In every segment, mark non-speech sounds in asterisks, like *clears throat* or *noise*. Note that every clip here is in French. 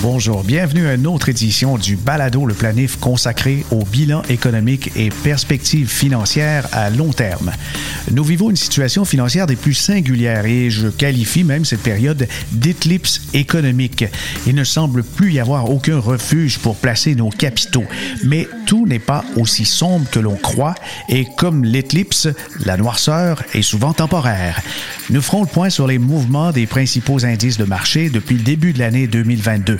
Bonjour, bienvenue à une autre édition du Balado Le Planif consacré au bilan économique et perspectives financières à long terme. Nous vivons une situation financière des plus singulières et je qualifie même cette période d'éclipse économique. Il ne semble plus y avoir aucun refuge pour placer nos capitaux, mais tout n'est pas aussi sombre que l'on croit et comme l'éclipse, la noirceur est souvent temporaire. Nous ferons le point sur les mouvements des principaux indices de marché depuis le début de l'année 2022.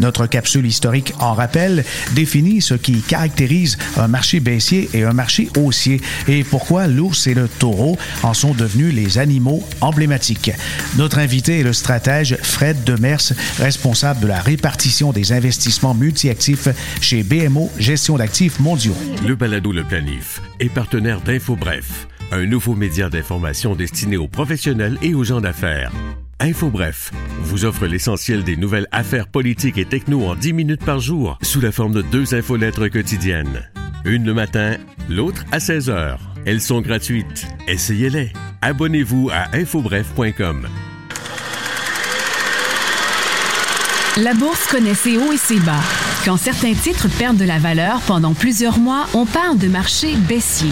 Notre capsule historique en rappel définit ce qui caractérise un marché baissier et un marché haussier et pourquoi l'ours et le taureau en sont devenus les animaux emblématiques. Notre invité est le stratège Fred Demers, responsable de la répartition des investissements multi-actifs chez BMO Gestion d'actifs mondiaux. Le balado Le Planif est partenaire d'InfoBref, un nouveau média d'information destiné aux professionnels et aux gens d'affaires. InfoBref vous offre l'essentiel des nouvelles affaires politiques et techno en 10 minutes par jour sous la forme de deux infolettres quotidiennes. Une le matin, l'autre à 16 heures. Elles sont gratuites. Essayez-les. Abonnez-vous à infobref.com. La bourse connaît ses hauts et ses bas. Quand certains titres perdent de la valeur pendant plusieurs mois, on parle de marché baissier.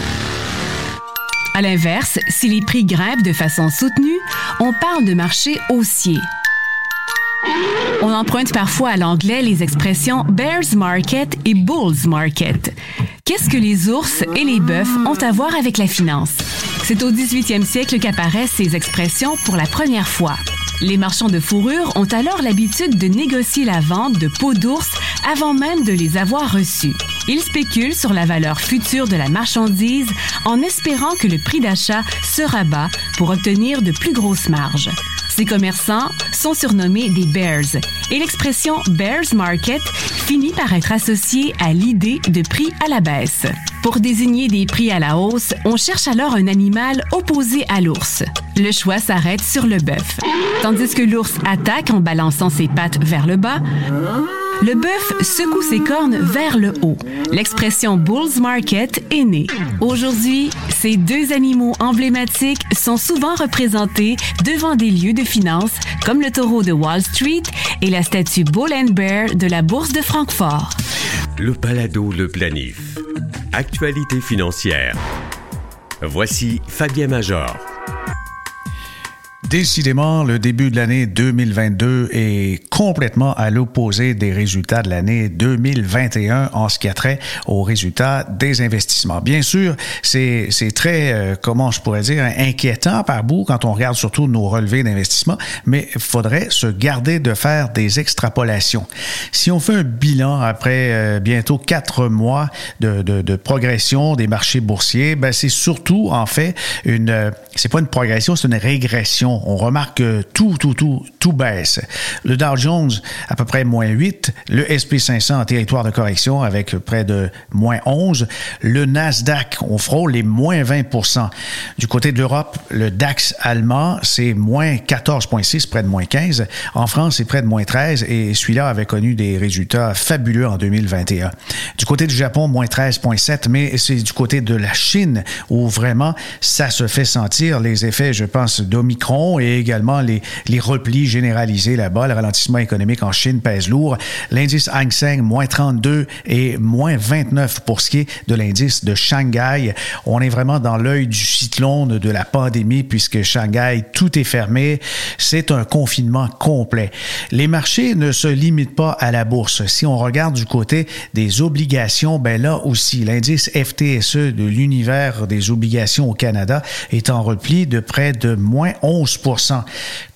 À l'inverse, si les prix grimpent de façon soutenue, on parle de marché haussier. On emprunte parfois à l'anglais les expressions bears market et bulls market. Qu'est-ce que les ours et les bœufs ont à voir avec la finance? C'est au 18e siècle qu'apparaissent ces expressions pour la première fois. Les marchands de fourrure ont alors l'habitude de négocier la vente de peaux d'ours avant même de les avoir reçues. Ils spéculent sur la valeur future de la marchandise en espérant que le prix d'achat se rabat pour obtenir de plus grosses marges. Ces commerçants sont surnommés des bears et l'expression bears market finit par être associée à l'idée de prix à la baisse. Pour désigner des prix à la hausse, on cherche alors un animal opposé à l'ours. Le choix s'arrête sur le bœuf. Tandis que l'ours attaque en balançant ses pattes vers le bas, le bœuf secoue ses cornes vers le haut. L'expression Bulls Market est née. Aujourd'hui, ces deux animaux emblématiques sont souvent représentés devant des lieux de finance comme le taureau de Wall Street et la statue Bull and Bear de la Bourse de Francfort. Le balado Le Planif. Actualité financière. Voici Fabien Major. Décidément, le début de l'année 2022 est complètement à l'opposé des résultats de l'année 2021 en ce qui a trait aux résultats des investissements. Bien sûr, c'est très, euh, comment je pourrais dire, inquiétant par bout quand on regarde surtout nos relevés d'investissement, mais il faudrait se garder de faire des extrapolations. Si on fait un bilan après euh, bientôt quatre mois de, de, de, progression des marchés boursiers, ben c'est surtout en fait une, euh, c'est pas une progression, c'est une régression on remarque que tout, tout, tout, tout baisse. Le Dow Jones, à peu près moins 8. Le SP500 en territoire de correction avec près de moins 11. Le Nasdaq, on frôle les moins 20% Du côté de l'Europe, le DAX allemand, c'est moins 14,6, près de moins 15. En France, c'est près de moins 13 et celui-là avait connu des résultats fabuleux en 2021. Du côté du Japon, moins 13,7%, mais c'est du côté de la Chine où vraiment ça se fait sentir les effets, je pense, d'Omicron et également les, les replis généralisés là-bas. Le ralentissement économique en Chine pèse lourd. L'indice Hang Seng, moins 32 et moins 29 pour ce qui est de l'indice de Shanghai. On est vraiment dans l'œil du cyclone de la pandémie puisque Shanghai, tout est fermé. C'est un confinement complet. Les marchés ne se limitent pas à la bourse. Si on regarde du côté des obligations, ben là aussi, l'indice FTSE de l'univers des obligations au Canada est en repli de près de moins 11 14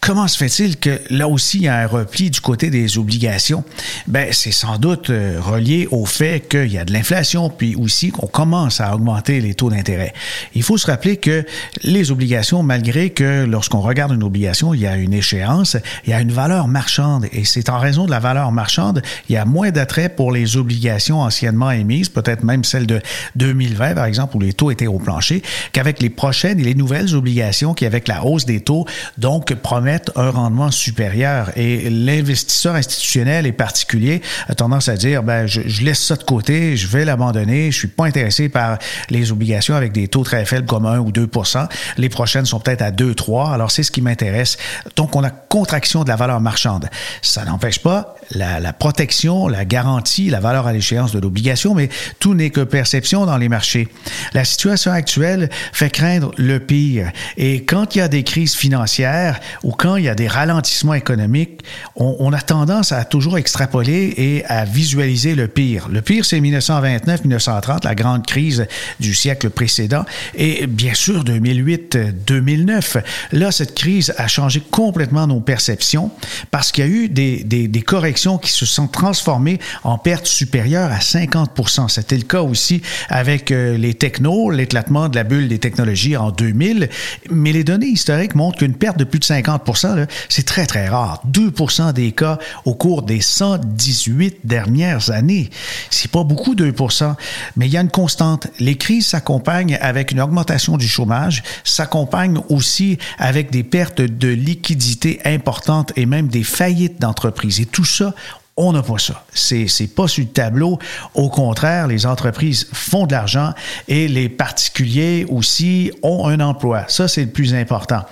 Comment se fait-il que là aussi il y a un repli du côté des obligations? Ben, c'est sans doute euh, relié au fait qu'il y a de l'inflation, puis aussi qu'on commence à augmenter les taux d'intérêt. Il faut se rappeler que les obligations, malgré que lorsqu'on regarde une obligation, il y a une échéance, il y a une valeur marchande, et c'est en raison de la valeur marchande, il y a moins d'attrait pour les obligations anciennement émises, peut-être même celles de 2020, par exemple, où les taux étaient au plancher, qu'avec les prochaines et les nouvelles obligations qui, avec la hausse des taux, donc promettent un rendement supérieur. Et l'investisseur institutionnel et particulier a tendance à dire, ben, je, laisse ça de côté, je vais l'abandonner, je suis pas intéressé par les obligations avec des taux très faibles comme 1 ou 2 Les prochaines sont peut-être à 2, 3. Alors, c'est ce qui m'intéresse. Donc, on a contraction de la valeur marchande. Ça n'empêche pas la, la protection, la garantie, la valeur à l'échéance de l'obligation, mais tout n'est que perception dans les marchés. La situation actuelle fait craindre le pire. Et quand il y a des crises financières ou quand il y a des ralentissements économiques, on, a tendance à toujours extrapoler et à visualiser le pire. Le pire, c'est 1929-1930, la grande crise du siècle précédent, et bien sûr 2008-2009. Là, cette crise a changé complètement nos perceptions parce qu'il y a eu des corrections qui se sont transformées en pertes supérieures à 50% C'était le cas aussi avec euh, les technos, l'éclatement de la bulle des technologies en 2000, mais les données historiques montrent qu'une perte de plus de 50 c'est très, très rare. 2% des cas au cours des 118 dernières années. C'est pas beaucoup, 2% mais il y a une constante. Les crises s'accompagnent avec une augmentation du chômage, s'accompagnent aussi avec des pertes de liquidité importantes et même des faillites d'entreprises. Et tout ça, on n'a pas ça. C'est, c'est pas sur le tableau. Au contraire, les entreprises font de l'argent et les particuliers aussi ont un emploi. Ça, c'est le plus important.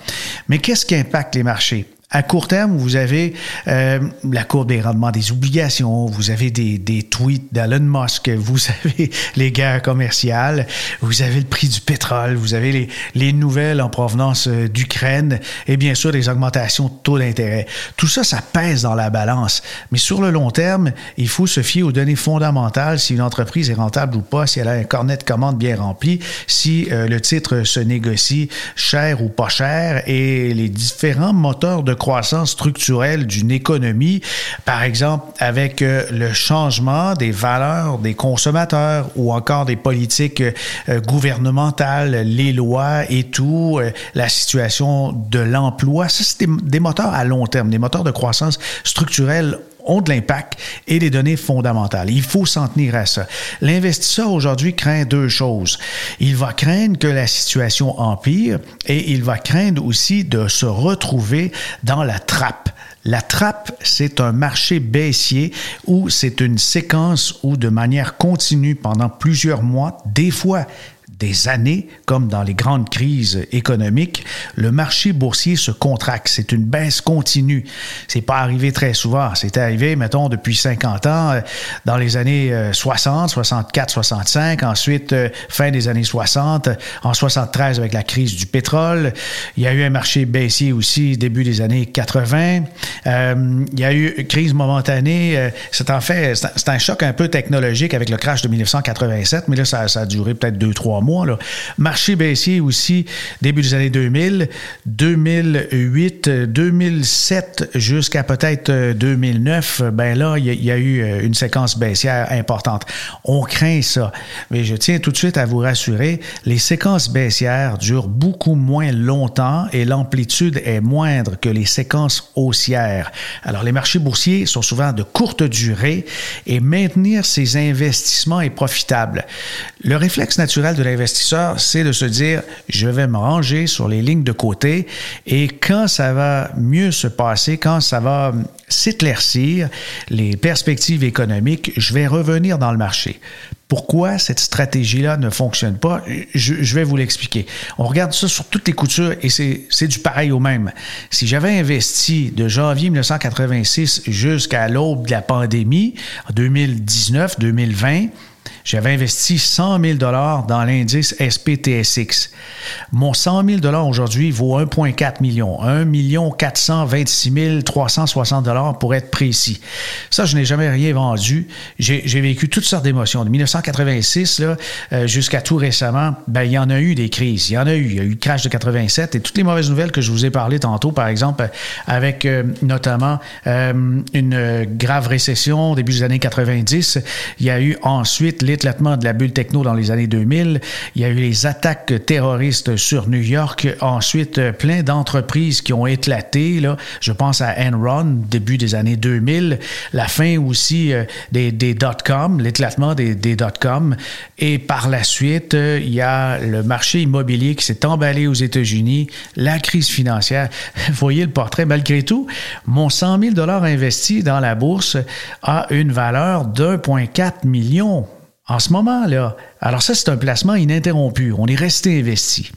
Mais qu'est-ce qui impacte les marchés? À court terme, vous avez euh, la courbe des rendements des obligations, vous avez des, des tweets d'Elon Musk, vous *laughs* avez les guerres commerciales, vous avez le prix du pétrole, vous avez les, les nouvelles en provenance euh, d'Ukraine et bien sûr les augmentations de taux d'intérêt. Tout ça, ça pèse dans la balance. Mais sur le long terme, il faut se fier aux données fondamentales si une entreprise est rentable ou pas, si elle a un cornet de commandes bien rempli, si euh, le titre se négocie cher ou pas cher et les différents moteurs de croissance structurelle d'une économie, par exemple avec euh, le changement des valeurs des consommateurs ou encore des politiques euh, gouvernementales, les lois et tout, euh, la situation de l'emploi. Ça, c'est des, des moteurs à long terme, des moteurs de croissance structurelle ont de l'impact et des données fondamentales. Il faut s'en tenir à ça. L'investisseur aujourd'hui craint deux choses. Il va craindre que la situation empire et il va craindre aussi de se retrouver dans la trappe. La trappe, c'est un marché baissier où c'est une séquence où de manière continue pendant plusieurs mois, des fois des années, comme dans les grandes crises économiques, le marché boursier se contracte. C'est une baisse continue. C'est pas arrivé très souvent. C'est arrivé, mettons, depuis 50 ans, euh, dans les années 60, 64, 65, ensuite euh, fin des années 60, en 73 avec la crise du pétrole. Il y a eu un marché baissier aussi début des années 80. Euh, il y a eu une crise momentanée. C'est en fait, c'est un choc un peu technologique avec le crash de 1987, mais là, ça a duré peut-être deux, trois mois Marché baissier aussi, début des années 2000, 2008, 2007 jusqu'à peut-être 2009, ben là, il y, a eu une séquence baissière importante. On craint ça. Mais je tiens tout de suite à vous rassurer, les séquences baissières durent beaucoup moins longtemps et l'amplitude est moindre que les séquences haussières. Alors, les marchés boursiers sont souvent de courte durée et maintenir ces investissements est profitable. Le réflexe naturel de l'investisseur, c'est de se dire, je vais me ranger sur les lignes de côté et quand ça va mieux se passer, quand ça va s'éclaircir, les perspectives économiques, je vais revenir dans le marché. Pourquoi cette stratégie-là ne fonctionne pas? Je, vais vous l'expliquer. On regarde ça sur toutes les coutures et c'est du pareil au même. Si j'avais investi de janvier 1986 jusqu'à l'aube de la pandémie, en 2019, 2020, j'avais investi 100 000 dans l'indice SPTSX. Mon 100 000 aujourd'hui vaut 1,4 million. 1 426 360 pour être précis. Ça, je n'ai jamais rien vendu. J'ai vécu toutes sortes d'émotions. De 1986 là, euh, jusqu'à tout récemment, ben, il y en a eu des crises. Il y en a eu. Il y a eu le crash de 87 et toutes les mauvaises nouvelles que je vous ai parlé tantôt, par exemple, avec euh, notamment euh, une grave récession au début des années 90. Il y a eu ensuite les l'éclatement de la bulle techno dans les années 2000. Il y a eu les attaques terroristes sur New York. Ensuite, plein d'entreprises qui ont éclaté. Là. Je pense à Enron, début des années 2000. La fin aussi euh, des, des dot-com, l'éclatement des, des dot-com. Et par la suite, euh, il y a le marché immobilier qui s'est emballé aux États-Unis, la crise financière. *laughs* Voyez le portrait. Malgré tout, mon 100 000 investi dans la bourse a une valeur d'1,4 million en ce moment-là. Alors ça, c'est un placement ininterrompu. On est resté investi.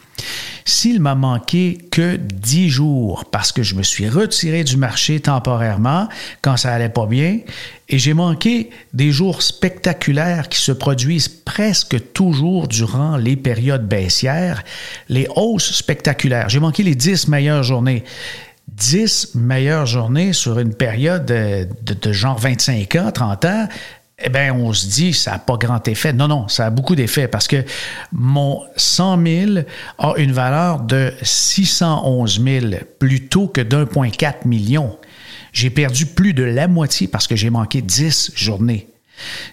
S'il m'a manqué que 10 jours parce que je me suis retiré du marché temporairement quand ça allait pas bien et j'ai manqué des jours spectaculaires qui se produisent presque toujours durant les périodes baissières, les hausses spectaculaires. J'ai manqué les 10 meilleures journées. 10 meilleures journées sur une période de, de genre 25 ans, 30 ans, eh bien, on se dit, ça n'a pas grand effet. Non, non, ça a beaucoup d'effet parce que mon 100 000 a une valeur de 611 000 plutôt que d'1,4 million. J'ai perdu plus de la moitié parce que j'ai manqué 10 journées.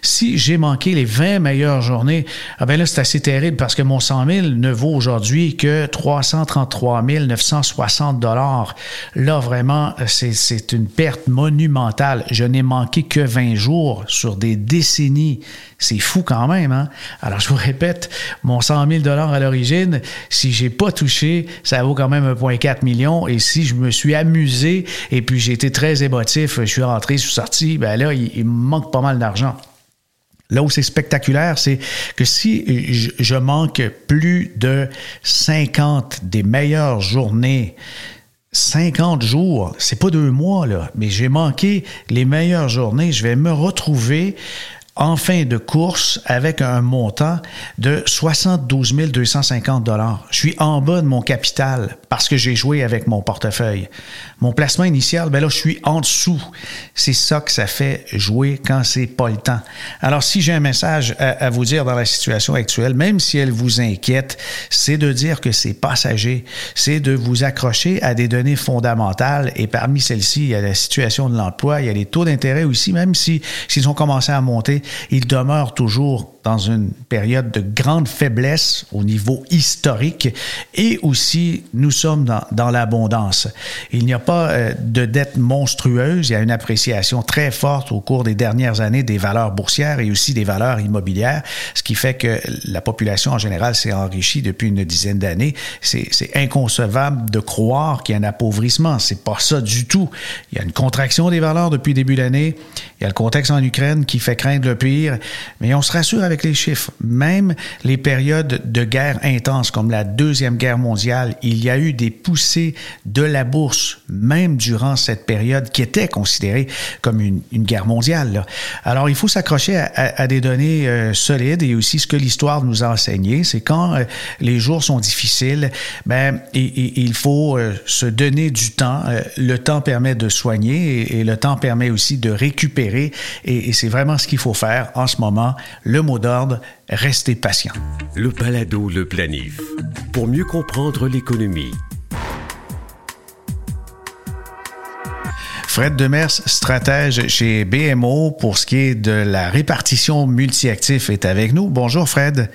Si j'ai manqué les 20 meilleures journées, ah ben là, c'est assez terrible parce que mon 100 000 ne vaut aujourd'hui que 333 960 dollars. Là, vraiment, c'est une perte monumentale. Je n'ai manqué que 20 jours sur des décennies. C'est fou quand même, hein? Alors, je vous répète, mon 100 000 dollars à l'origine, si j'ai pas touché, ça vaut quand même 1,4 million. Et si je me suis amusé et puis j'ai été très émotif, je suis rentré, je suis sorti, ben là, il, il me manque pas mal d'argent. Là où c'est spectaculaire, c'est que si je manque plus de 50 des meilleures journées 50 jours, c'est pas deux mois, là, mais j'ai manqué les meilleures journées. Je vais me retrouver en fin de course avec un montant de 72 250 dollars. Je suis en bas de mon capital parce que j'ai joué avec mon portefeuille. Mon placement initial, ben là, je suis en dessous. C'est ça que ça fait jouer quand c'est pas le temps. Alors, si j'ai un message à, vous dire dans la situation actuelle, même si elle vous inquiète, c'est de dire que c'est passager. C'est de vous accrocher à des données fondamentales et parmi celles-ci, il y a la situation de l'emploi, il y a les taux d'intérêt aussi, même si s'ils ont commencé à monter, il demeure toujours dans une période de grande faiblesse au niveau historique et aussi nous sommes dans, dans l'abondance. Il n'y a pas euh, de dette monstrueuse, il y a une appréciation très forte au cours des dernières années des valeurs boursières et aussi des valeurs immobilières, ce qui fait que la population en général s'est enrichie depuis une dizaine d'années. C'est inconcevable de croire qu'il y a un appauvrissement. C'est pas ça du tout. Il y a une contraction des valeurs depuis début de l'année. Il y a le contexte en Ukraine qui fait craindre le pire, mais on se rassure avec les chiffres. Même les périodes de guerre intense comme la Deuxième Guerre mondiale, il y a eu des poussées de la bourse, même durant cette période qui était considérée comme une, guerre mondiale. Alors, il faut s'accrocher à, des données euh, solides et aussi ce que l'histoire nous a enseigné, c'est quand euh, les jours sont difficiles, ben, il, faut euh, se donner du temps. le temps permet de soigner et, le temps permet aussi de récupérer et, et c'est vraiment ce qu'il faut faire en ce moment. Le mot d'ordre, restez patient. Le balado, le planif. Pour mieux comprendre l'économie. Fred Demers, stratège chez BMO pour ce qui est de la répartition multi-actifs, est avec nous. Bonjour Fred.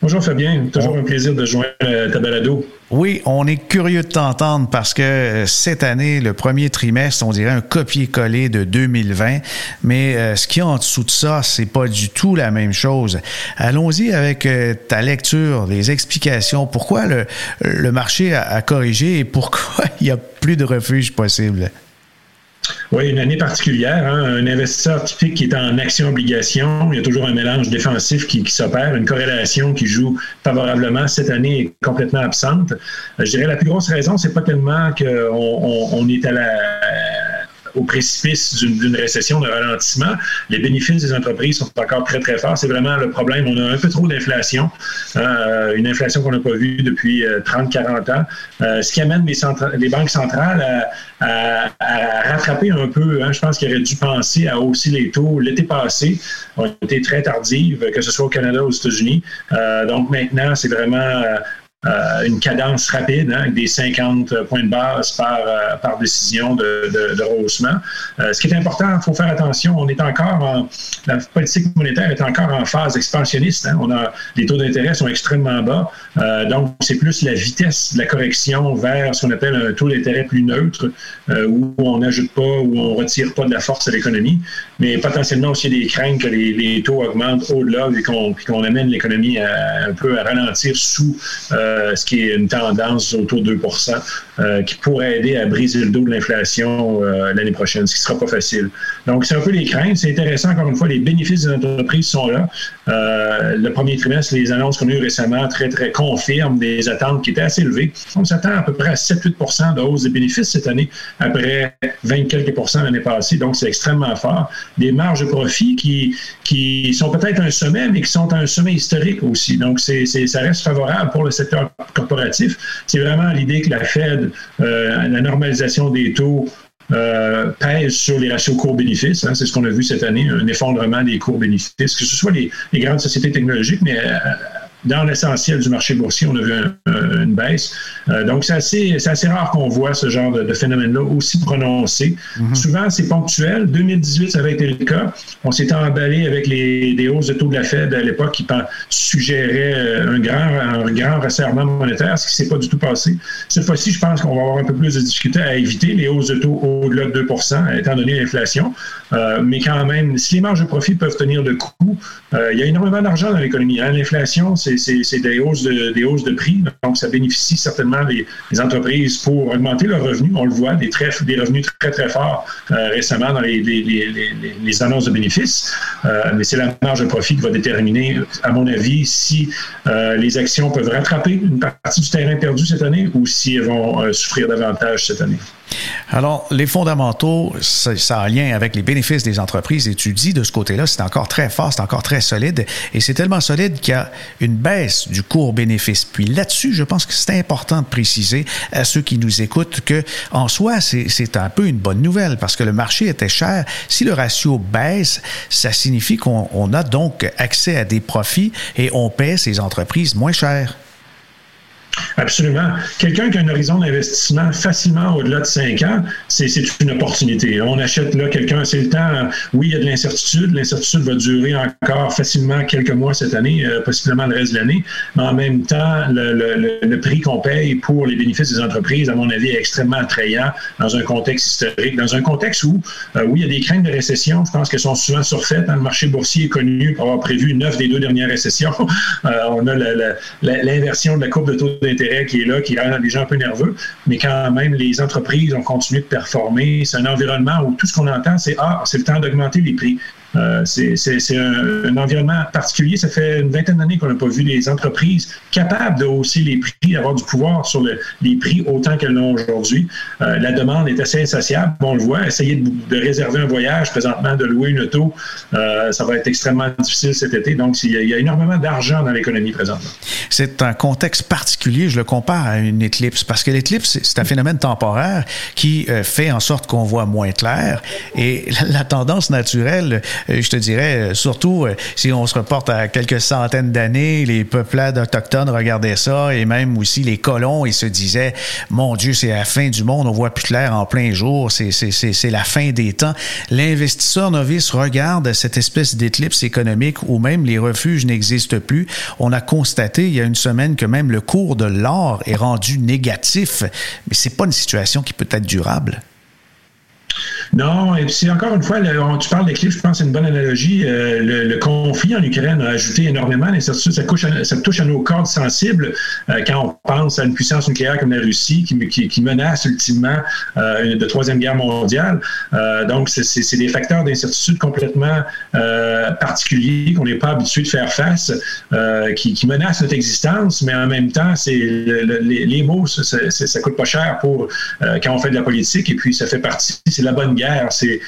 Bonjour Fabien, toujours un plaisir de joindre euh, ta balado. Oui, on est curieux de t'entendre parce que euh, cette année, le premier trimestre, on dirait un copier-coller de 2020, mais euh, ce qui est en dessous de ça, c'est pas du tout la même chose. Allons-y avec ta lecture, les explications. Pourquoi le, le marché a corrigé et pourquoi *laughs* il n'y a plus de refuge possible? Oui, une année particulière. Hein. Un investisseur typique qui est en action-obligation, il y a toujours un mélange défensif qui, s'opère, une corrélation qui joue favorablement. Cette année est complètement absente. Je dirais la plus grosse raison, c'est pas tellement qu'on on est à la au précipice d'une récession, de ralentissement. Les bénéfices des entreprises sont encore très, très forts. C'est vraiment le problème. On a un peu trop d'inflation, euh, une inflation qu'on n'a pas vue depuis 30-40 euh, ans, euh, ce qui amène les, banques centrales à, rattraper un peu. Hein. Je pense qu'ils auraient dû penser à hausser les taux l'été passé. ont été très tardives, que ce soit au Canada ou aux États-Unis. donc maintenant, c'est vraiment euh, une cadence rapide, hein, avec des 50 points de base par, euh, par décision de, de, rehaussement. Euh, ce qui est important, il faut faire attention, on est encore en, la politique monétaire est encore en phase expansionniste. Hein. On a, les taux d'intérêt sont extrêmement bas, donc c'est plus la vitesse de la correction vers ce qu'on appelle un taux d'intérêt plus neutre, où on n'ajoute pas, où on retire pas de la force à l'économie, mais potentiellement aussi des craintes que les, taux augmentent au-delà et qu'on amène l'économie un peu à ralentir sous euh, ce qui est une tendance autour de 2% euh, qui pourrait aider à briser le dos de l'inflation euh, l'année prochaine, ce qui ne sera pas facile. Donc, c'est un peu les craintes. C'est intéressant, encore une fois, les bénéfices des entreprises sont là. le premier trimestre, les annonces qu'on a eues récemment très, très confirment des attentes qui étaient assez élevées. On s'attend à peu près à 7-8% de hausse des bénéfices cette année, après 20 quelques l'année passée. Donc, c'est extrêmement fort. Des marges de profit qui, qui sont peut-être un sommet, mais qui sont un sommet historique aussi. Donc, c'est, ça reste favorable pour le secteur corporatif. C'est vraiment l'idée que la Fed, euh, la normalisation des taux, euh, pèse sur les ratios cours-bénéfices. Hein. c'est ce qu'on a vu cette année, un effondrement des cours-bénéfices, que ce soit les, grandes sociétés technologiques, mais euh, dans l'essentiel du marché boursier, on a vu une baisse. Euh, donc, c'est assez, assez, rare qu'on voit ce genre de, phénomène-là aussi prononcé. Mhm. Souvent, c'est ponctuel. 2018, ça avait été le cas. On s'était emballé avec les, des hausses de taux de la Fed à l'époque qui suggéraient euh, un grand, un grand resserrement monétaire, ce qui ne s'est pas du tout passé. Cette fois-ci, je pense qu'on va avoir un peu plus de difficultés à éviter les hausses de taux au-delà de 2% étant donné l'inflation. Euh, mais quand même, si les marges de profit peuvent tenir le coup, il y a énormément d'argent dans l'économie. Hein. L'inflation, c'est c'est des hausses, de, prix. Donc, ça bénéficie certainement les, entreprises pour augmenter leurs revenus. On le voit, des, revenus très, très forts euh, récemment dans les, les, annonces de bénéfices. Euh, mais c'est la marge de profit qui va déterminer, à mon avis, si euh, les actions peuvent rattraper une partie du terrain perdu cette année ou si elles vont souffrir davantage cette année. Alors, les fondamentaux, ça, a lien avec les bénéfices des entreprises. Et tu dis de ce côté-là, c'est encore très fort, c'est encore très solide. Et c'est tellement solide qu'il y a une baisse du cours bénéfice. Puis là-dessus, je pense que c'est important de préciser à ceux qui nous écoutent que, en soi, c'est un peu une bonne nouvelle parce que le marché était cher. Si le ratio baisse, ça signifie qu'on a donc accès à des profits et on paie ces entreprises moins cher. Absolument. Quelqu'un qui a un horizon d'investissement facilement au-delà de cinq ans, c'est une opportunité. On achète là quelqu'un, c'est le temps. Oui, il y a de l'incertitude. L'incertitude va durer encore facilement quelques mois cette année, euh, possiblement le reste de l'année. Mais en même temps, le, prix qu'on paye pour les bénéfices des entreprises, à mon avis, est extrêmement attrayant dans un contexte historique, dans un contexte où, euh, oui, il y a des craintes de récession. Je pense qu'elles sont souvent surfaites. Dans le marché boursier est connu pour avoir prévu neuf des deux dernières récessions. *laughs* Euh, on a l'inversion de la courbe de taux d'intérêt qui est là, qui rend les gens un peu nerveux, mais quand même, les entreprises ont continué de performer. C'est un environnement où tout ce qu'on entend, c'est Ah, c'est le temps d'augmenter les prix. Euh, c'est un, environnement particulier. Ça fait une vingtaine d'années qu'on n'a pas vu des entreprises capables de hausser les prix, d'avoir du pouvoir sur les prix autant qu'elles l'ont aujourd'hui. Euh, la demande est assez insatiable. On le voit. Essayer de, réserver un voyage présentement, de louer une auto, euh, ça va être extrêmement difficile cet été. Donc, il y a, énormément d'argent dans l'économie présentement. C'est un contexte particulier. Je le compare à une éclipse parce que l'éclipse, c'est un phénomène temporaire qui fait en sorte qu'on voit moins clair. Et la tendance naturelle, je te dirais, euh, surtout euh, si on se reporte à quelques centaines d'années, les peuplades autochtones regardaient ça et même aussi les colons, ils se disaient, mon Dieu, c'est la fin du monde, on voit plus clair en plein jour, c'est la fin des temps. L'investisseur novice regarde cette espèce d'éclipse économique où même les refuges n'existent plus. On a constaté il y a une semaine que même le cours de l'or est rendu négatif, mais c'est pas une situation qui peut être durable. Non, et puis encore une fois, tu parles d'éclipse, je pense que c'est une bonne analogie. Euh, le, conflit en Ukraine a ajouté énormément d'incertitudes. Ça, ça, touche à nos cordes sensibles euh, quand on pense à une puissance nucléaire comme la Russie qui, qui, menace ultimement euh, de troisième guerre mondiale. donc, c'est des facteurs d'incertitude complètement particuliers qu'on n'est pas habitué de faire face, qui, menacent notre existence, mais en même temps, c'est les, mots, ça, ça, coûte pas cher pour quand on fait de la politique, et puis ça fait partie, c'est la bonne guerre C'est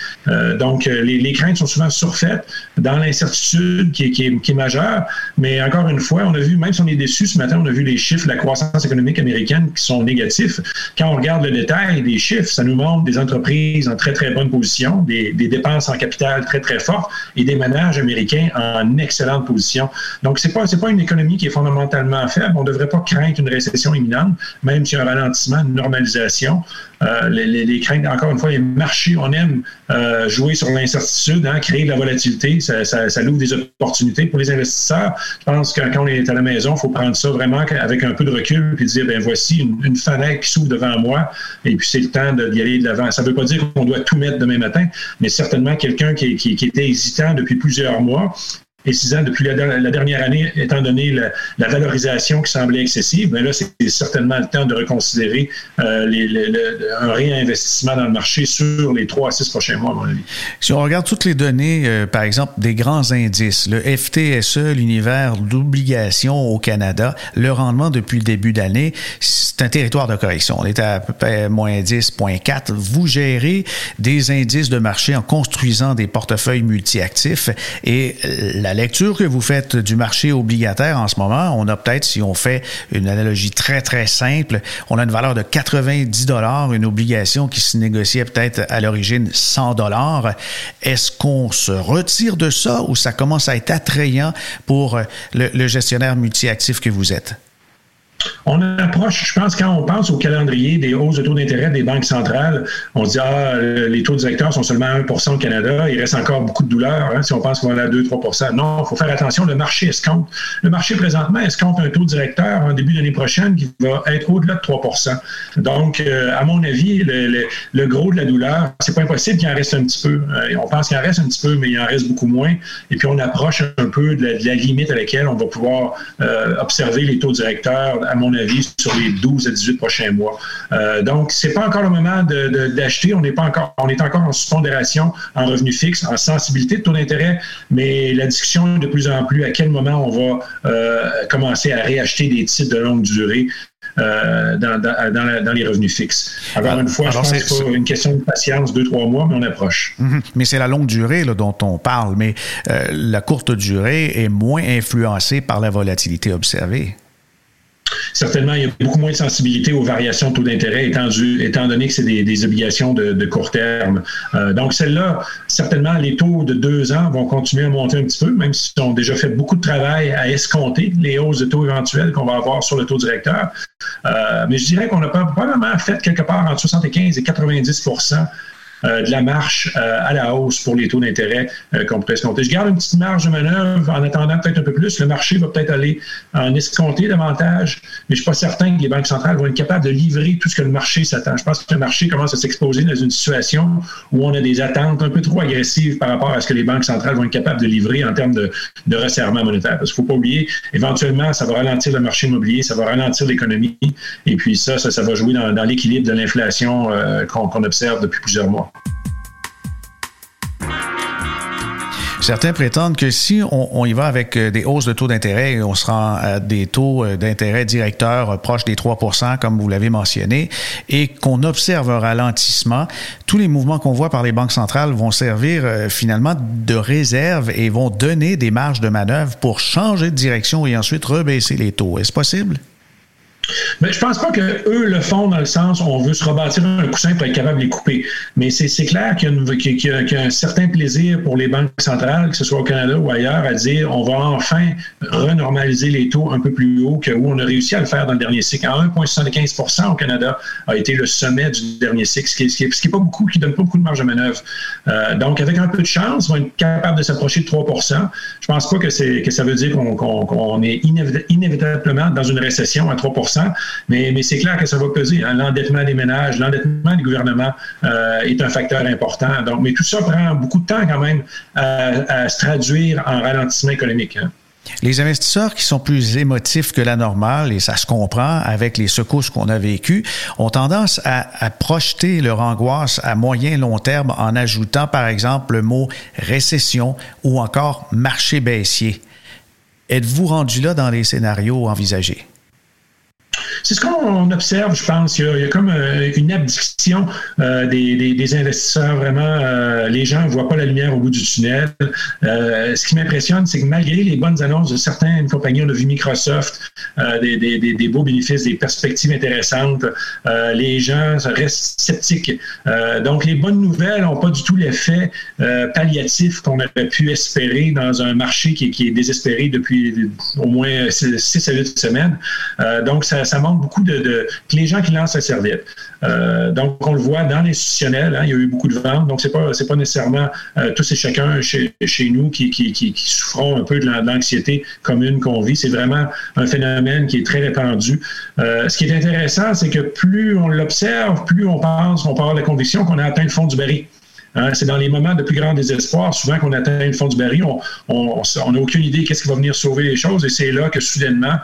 donc les, craintes sont souvent surfaites dans l'incertitude qui est, majeure. Mais encore une fois, on a vu, même si on est déçu ce matin, on a vu les chiffres de la croissance économique américaine qui sont négatifs. Quand on regarde le détail des chiffres, ça nous montre des entreprises en très très bonne position, des, dépenses en capital très très fortes et des ménages américains en excellente position. Donc c'est pas c'est pas une économie qui est fondamentalement faible. On ne devrait pas craindre une récession imminente, même s'il y a un ralentissement, une normalisation. Euh, les, craintes, encore une fois, les marchés, on aime euh, jouer sur l'incertitude, hein, créer de la volatilité, ça, ça, des opportunités pour les investisseurs. Je pense que quand on est à la maison, il faut prendre ça vraiment avec un peu de recul puis dire, ben voici une, fenêtre qui s'ouvre devant moi et puis c'est le temps d'y aller de l'avant. Ça ne veut pas dire qu'on doit tout mettre demain matin, mais certainement quelqu'un qui était hésitant depuis plusieurs mois, et six ans depuis la, dernière année, étant donné la, valorisation qui semblait excessive, mais là, c'est certainement le temps de reconsidérer euh, un réinvestissement dans le marché sur les trois à six prochains mois, à mon avis. Si on regarde toutes les données, euh, par exemple, des grands indices, le FTSE, l'univers d'obligation au Canada, le rendement depuis le début d'année, c'est un territoire de correction. On est à peu près moins 10,4. Vous gérez des indices de marché en construisant des portefeuilles multi-actifs et la la lecture que vous faites du marché obligataire en ce moment, on a peut-être, si on fait une analogie très, très simple, on a une valeur de 90 dollars, une obligation qui se négociait peut-être à l'origine 100 dollars. Est-ce qu'on se retire de ça ou ça commence à être attrayant pour le, le gestionnaire multi-actif que vous êtes? On approche, je pense, quand on pense au calendrier des hausses de taux d'intérêt des banques centrales, on se dit, ah, les taux directeurs sont seulement à 1 au Canada, il reste encore beaucoup de douleurs hein, si on pense qu'on va à 2-3 Non, il faut faire attention, le marché escompte. Le marché présentement escompte un taux directeur en début d'année prochaine qui va être au-delà de 3% Donc, euh, à mon avis, le, gros de la douleur, c'est pas impossible qu'il en reste un petit peu. Euh, on pense qu'il en reste un petit peu, mais il en reste beaucoup moins. Et puis, on approche un peu de la, limite à laquelle on va pouvoir euh, observer les taux directeurs à mon avis, sur les 12 à 18 prochains mois. Euh, donc, c'est pas encore le moment d'acheter. on, est pas encore, on est encore en sous-pondération, en revenu fixe, en sensibilité de taux d'intérêt, mais la discussion est de plus en plus à quel moment on va euh, commencer à réacheter des titres de longue durée. Euh, dans, les revenus fixes. Encore une fois, je pense que c'est une question de patience, deux, trois mois, mais on approche. Mhm. Mais c'est la longue durée dont on parle, mais la courte durée est moins influencée par la volatilité observée certainement, il y a beaucoup moins de sensibilité aux variations de taux d'intérêt, étant, donné que c'est des, obligations de, court terme. Euh, donc, celle-là, certainement, les taux de deux ans vont continuer à monter un petit peu, même s'ils ont déjà fait beaucoup de travail à escompter les hausses de taux éventuelles qu'on va avoir sur le taux directeur. Euh, mais je dirais qu'on a probablement fait quelque part entre 75 et 90 euh, de la marche euh, à la hausse pour les taux d'intérêt euh, qu'on pourrait escompter. Je garde une petite marge de manœuvre en attendant peut-être un peu plus. Le marché va peut-être aller en escompter davantage, mais je ne suis pas certain que les banques centrales vont être capables de livrer tout ce que le marché s'attend. Je pense que le marché commence à s'exposer dans une situation où on a des attentes un peu trop agressives par rapport à ce que les banques centrales vont être capables de livrer en termes de, de resserrement monétaire. Parce qu'il ne faut pas oublier, éventuellement, ça va ralentir le marché immobilier, ça va ralentir l'économie, et puis ça, ça, va jouer dans, l'équilibre de l'inflation qu'on observe depuis plusieurs mois. Certains prétendent que si on, y va avec euh, des hausses de taux d'intérêt, on sera à des taux euh, d'intérêt directeurs euh, proches des 3 comme vous l'avez mentionné, et qu'on observe un ralentissement, tous les mouvements qu'on voit par les banques centrales vont servir finalement de réserve et vont donner des marges de manœuvre pour changer de direction et ensuite rebaisser les taux. Est-ce possible? Mais je pense pas que eux le font dans le sens on veut se rebâtir un coussin pour être capable de les couper. Mais c'est clair qu'il y, a un certain plaisir pour les banques centrales, que ce soit au Canada ou ailleurs, à dire on va enfin renormaliser les taux un peu plus haut que où on a réussi à le faire dans le dernier cycle. À 1,75% au Canada a été le sommet du dernier cycle, ce qui n'est pas beaucoup, qui donne pas beaucoup de marge de manœuvre. Euh, donc, avec un peu de chance, on va être capable de s'approcher de 3% Je pense pas que ça veut dire qu'on est inévitablement dans une récession à 3 mais, c'est clair que ça va peser. Hein. L'endettement des ménages, l'endettement du gouvernement euh, est un facteur important. Donc, mais tout ça prend beaucoup de temps quand même à, se traduire en ralentissement économique. Hein. Les investisseurs qui sont plus émotifs que la normale, et ça se comprend avec les secousses qu'on a vécues, ont tendance à, projeter leur angoisse à moyen long terme en ajoutant par exemple le mot récession ou encore marché baissier. Êtes-vous rendu là dans les scénarios envisagés? C'est ce qu'on observe, je pense. Il y a, comme une abdiction des, investisseurs. Vraiment, les gens ne voient pas la lumière au bout du tunnel. ce qui m'impressionne, c'est que malgré les bonnes annonces de certaines compagnies, on a vu Microsoft, des, beaux bénéfices, des perspectives intéressantes, les gens restent sceptiques. donc, les bonnes nouvelles n'ont pas du tout l'effet palliatif qu'on aurait pu espérer dans un marché qui, est désespéré depuis au moins 6 à 8 semaines. Euh, donc, ça, ça, beaucoup de, de, que les gens qui lancent la serviette. Euh, donc, on le voit dans l'institutionnel, hein, il y a eu beaucoup de ventes. Donc, c'est pas pas nécessairement euh, tous et chacun chez, chez nous qui, qui, souffront un peu de l'anxiété commune qu'on vit. C'est vraiment un phénomène qui est très répandu. Euh, ce qui est intéressant, c'est que plus on l'observe, plus on pense, on peut avoir la conviction qu'on a atteint le fond du baril. Hein, c'est dans les moments de plus grand désespoir, souvent qu'on atteint le fond du baril, on n'a aucune idée qu'est-ce qui va venir sauver les choses, et c'est là que soudainement,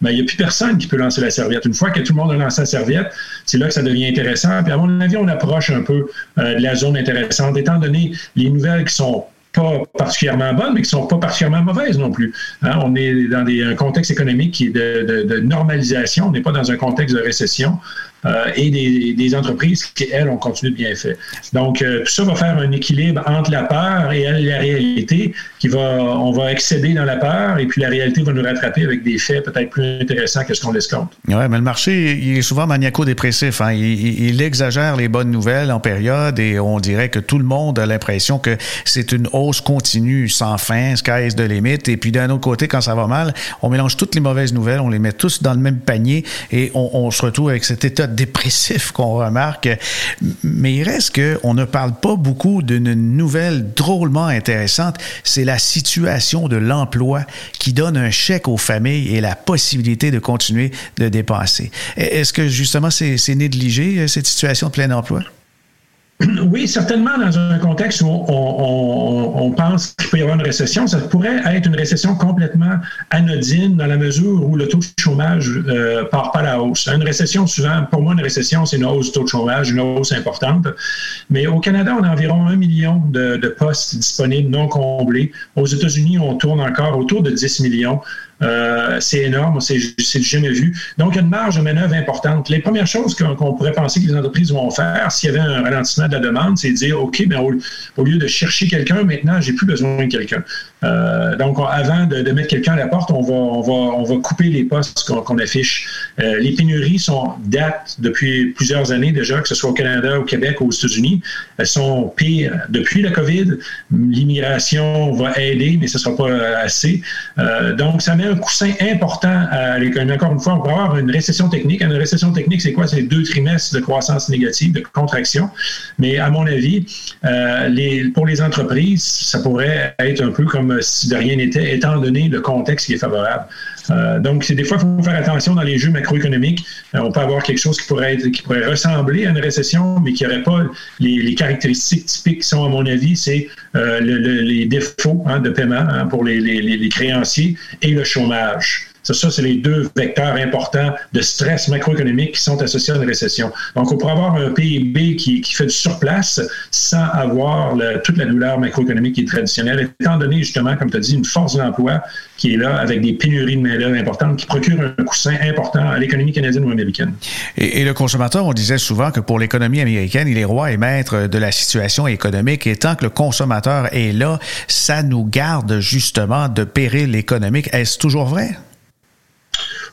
ben, il n'y a plus personne qui peut lancer la serviette. Une fois que tout le monde a lancé la serviette, c'est là que ça devient intéressant. Puis à mon avis, on approche un peu euh, de la zone intéressante, étant donné les nouvelles qui sont pas particulièrement bonnes, mais qui sont pas particulièrement mauvaises non plus. Hein, on est dans un contexte économique de, de normalisation, on n'est pas dans un contexte de récession. Euh, et des, entreprises qui, elles, ont continué de bien faire. Donc, euh, tout ça va faire un équilibre entre la peur et la réalité, qui va, on va excéder dans la peur, et puis la réalité va nous rattraper avec des faits peut-être plus intéressants que ce qu'on compte. Oui, mais le marché, il est souvent maniaco-dépressif. Hein. Il, exagère les bonnes nouvelles en période, et on dirait que tout le monde a l'impression que c'est une hausse continue sans fin, sky's de limite, et puis d'un autre côté, quand ça va mal, on mélange toutes les mauvaises nouvelles, on les met tous dans le même panier, et on, on se retrouve avec cet état dépressif qu'on remarque. Mais il reste qu'on ne parle pas beaucoup d'une nouvelle drôlement intéressante. C'est la situation de l'emploi qui donne un chèque aux familles et la possibilité de continuer de dépenser. Est-ce que justement c'est négligé, cette situation de plein emploi? *clears throat* Oui, certainement dans un contexte où on, pense qu'il peut y avoir une récession, ça pourrait être une récession complètement anodine dans la mesure où le taux de chômage euh, part pas à la hausse. Une récession, souvent, pour moi, une récession, c'est une hausse du taux de chômage, une hausse importante. Mais au Canada, on a environ un million de, de postes disponibles non comblés. Aux États-Unis, on tourne encore autour de 10 millions. Euh, c'est énorme, c'est jamais vu. Donc, il y a une marge de manœuvre importante. Les premières choses qu'on pourrait penser que les entreprises vont faire s'il y avait un ralentissement de la demande, c'est de dire, OK, mais au, lieu de chercher quelqu'un, maintenant, j'ai plus besoin de quelqu'un. Euh, donc, avant de, mettre quelqu'un à la porte, on va, couper les postes qu'on affiche. Euh, les pénuries sont datent depuis plusieurs années déjà, que ce soit au Canada, au Québec aux États-Unis. Elles sont pires depuis la COVID. L'immigration va aider, mais ce ne sera pas assez. donc, ça met un coussin important à l'économie. Encore une fois, on peut avoir une récession technique. Une récession technique, c'est quoi? C'est deux trimestres de croissance négative, de contraction. Mais à mon avis, euh, pour les entreprises, ça pourrait être un peu comme si de rien n'était, étant donné le contexte qui est favorable. Euh, donc, des fois, il faut faire attention dans les jeux macroéconomiques. Euh, on peut avoir quelque chose qui pourrait, être, qui pourrait ressembler à une récession, mais qui n'aurait pas les, caractéristiques typiques qui sont, à mon avis, c'est euh, les défauts hein, de paiement hein, pour les, les, créanciers et le chômage. Ça, c'est les deux vecteurs importants de stress macroéconomique qui sont associés à une récession. Donc, on pourrait avoir un PIB qui, fait du surplace sans avoir toute la douleur macroéconomique qui est traditionnelle, étant donné justement, comme tu as dit, une force d'emploi qui est là avec des pénuries de main-d'œuvre importantes qui procurent un coussin important à l'économie canadienne ou américaine. Et, le consommateur, on disait souvent que pour l'économie américaine, il est roi et maître de la situation économique. Et tant que le consommateur est là, ça nous garde justement de péril économique. Est-ce toujours vrai?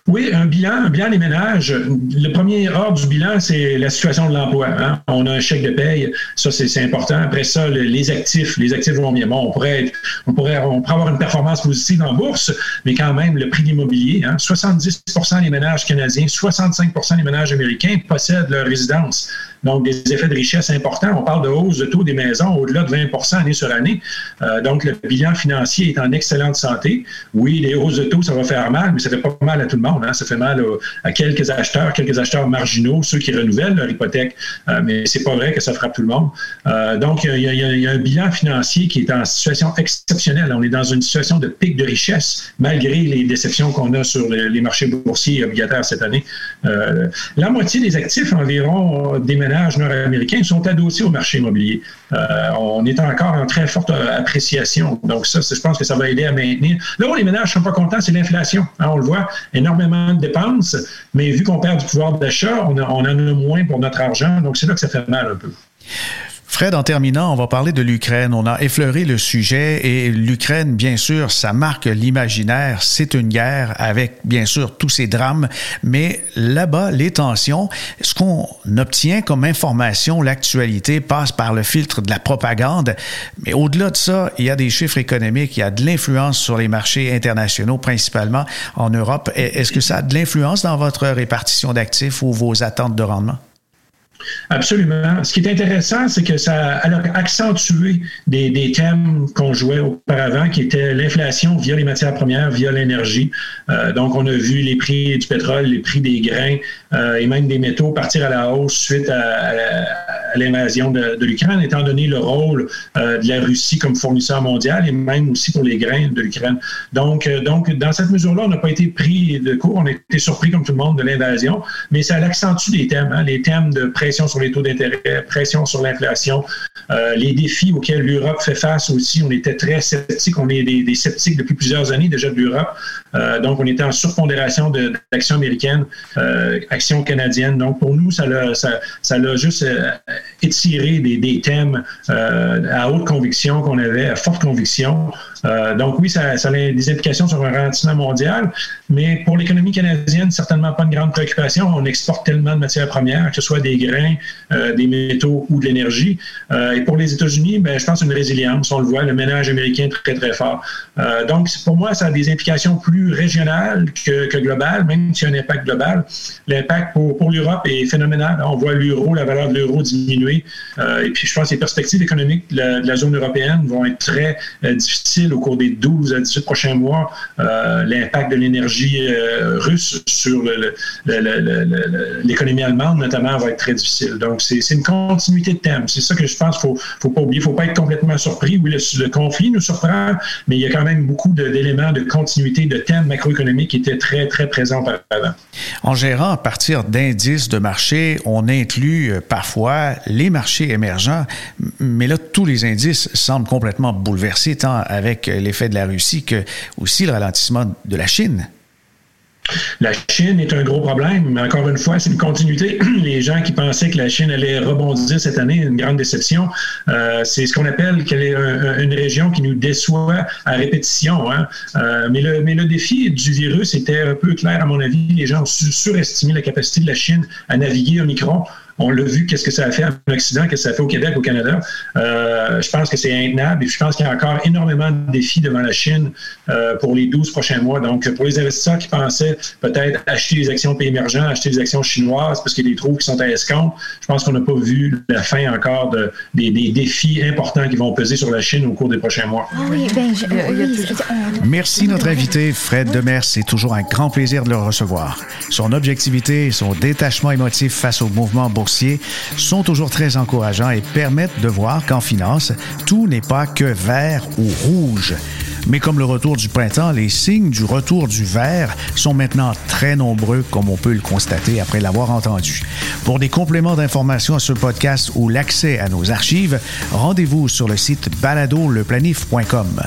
Oui, un bilan, un bilan des ménages. Le premier ordre du bilan, c'est la situation de l'emploi. Hein. On a un chèque de paye, ça c'est important. Après ça, les actifs, les actifs vont bien. Bon, on pourrait, on pourrait, on pourrait avoir une performance positive en bourse, mais quand même le prix de l'immobilier. Hein, 70% des ménages canadiens, 65% des ménages américains possèdent leur résidence. Donc, des effets de richesse importants. On parle de hausse de taux des maisons au-delà de 20% année sur année. Euh, donc, le bilan financier est en excellente santé. Oui, les hausses de taux, ça va faire mal, mais ça fait pas mal à tout le monde. Hein. Ça fait mal à quelques acheteurs, quelques acheteurs marginaux, ceux qui renouvellent leur hypothèque. Euh, mais c'est pas vrai que ça frappe tout le monde. Euh, donc, il y, a, un bilan financier qui est en situation exceptionnelle. On est dans une situation de pic de richesse, malgré les déceptions qu'on a sur les, marchés boursiers et obligataires cette année. la moitié des actifs environ des ménages nord-américains sont adossés au marché immobilier. Euh, on est encore en très forte appréciation. Donc ça, je pense que ça va aider à maintenir. Là où les ménages ne sont pas contents, c'est l'inflation. Hein, on le voit, énormément de dépenses, mais vu qu'on perd du pouvoir d'achat, on en a moins pour notre argent. Donc c'est là que ça fait mal un peu. Fred, en terminant, on va parler de l'Ukraine. On a effleuré le sujet et l'Ukraine, bien sûr, ça marque l'imaginaire. C'est une guerre avec, bien sûr, tous ces drames. Mais là-bas, les tensions, ce qu'on obtient comme information, l'actualité passe par le filtre de la propagande. Mais au-delà de ça, il y a des chiffres économiques, il y a de l'influence sur les marchés internationaux, principalement en Europe. Est-ce que ça a de l'influence dans votre répartition d'actifs ou vos attentes de rendement? Absolument. Ce qui est intéressant, c'est que ça a accentué des, thèmes qu'on jouait auparavant, qui étaient l'inflation via les matières premières, via l'énergie. Euh, donc, on a vu les prix du pétrole, les prix des grains euh, et même des métaux partir à la hausse suite à, l'invasion de, de l'Ukraine, étant donné le rôle euh, de la Russie comme fournisseur mondial et même aussi pour les grains de l'Ukraine. Donc, donc, dans cette mesure-là, on n'a pas été pris de court, on a été surpris comme tout le monde de l'invasion, mais ça accentue des thèmes, hein, les thèmes de pression sur les taux d'intérêt, pression sur l'inflation, euh, les défis auxquels l'Europe fait face aussi. On était très sceptiques, on est des, sceptiques depuis plusieurs années déjà de l'Europe. Euh, donc, on était en surpondération d'actions américaines, euh, actions canadiennes. Donc, pour nous, ça l'a ça juste étiré des, des thèmes à haute conviction qu'on avait, à forte conviction. Donc, oui, ça, a des implications sur un ralentissement mondial, mais pour l'économie canadienne, certainement pas une grande préoccupation. On exporte tellement de matières premières, que ce soit des grains, des métaux ou de l'énergie. et pour les États-Unis, ben, je pense une résilience. On le voit, le ménage américain très, très fort. donc, pour moi, ça a des implications plus régional que, global, même s'il y a un impact global. L'impact pour, l'Europe est phénoménal. On voit l'euro, la valeur de l'euro diminuer. Euh, et puis, je pense que les perspectives économiques de la, zone européenne vont être très euh, difficiles au cours des 12 à 18 prochains mois. Euh, l'impact de l'énergie russe sur l'économie allemande, notamment, va être très difficile. Donc, c'est une continuité de thème. C'est ça que je pense qu'il ne faut, pas oublier. Il ne faut pas être complètement surpris. Oui, le, conflit nous surprend, mais il y a quand même beaucoup d'éléments de, continuité de thème macroéconomique qui était très, très présent avant. En gérant à partir d'indices de marché, on inclut euh, parfois les marchés émergents, mais là, tous les indices semblent complètement bouleversés, tant avec l'effet de la Russie que aussi le ralentissement de la Chine. La Chine est un gros problème, mais encore une fois, c'est une continuité. *clears throat* Les gens qui pensaient que la Chine allait rebondir cette année, une grande déception. Euh, c'est ce qu'on appelle qu'elle est une région qui nous déçoit à répétition. Hein. Euh, mais, le, mais le défi du virus était un peu clair, à mon avis. Les gens ont surestimé la capacité de la Chine à naviguer au micron. On l'a vu, qu'est-ce que ça a fait en Occident, qu'est-ce que ça a fait au Québec, au Canada. Euh, je pense que c'est intenable et je pense qu'il y a encore énormément de défis devant la Chine euh, pour les 12 prochains mois. Donc, pour les investisseurs qui pensaient peut-être acheter des actions pays émergents, acheter des actions chinoises parce qu'il y a des trous qui sont à escompte, je pense qu'on n'a pas vu la fin encore de, des, défis importants qui vont peser sur la Chine au cours des prochains mois. Ah oui, ben, Merci notre invité, Fred Demers. C'est toujours un grand plaisir de le recevoir. Son objectivité et son détachement émotif face au mouvement sont toujours très encourageants et permettent de voir qu'en finance, tout n'est pas que vert ou rouge. Mais comme le retour du printemps, les signes du retour du vert sont maintenant très nombreux, comme on peut le constater après l'avoir entendu. Pour des compléments d'informations à ce podcast ou l'accès à nos archives, rendez-vous sur le site baladoleplanif.com.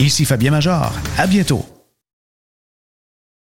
Ici Fabien Major. À bientôt.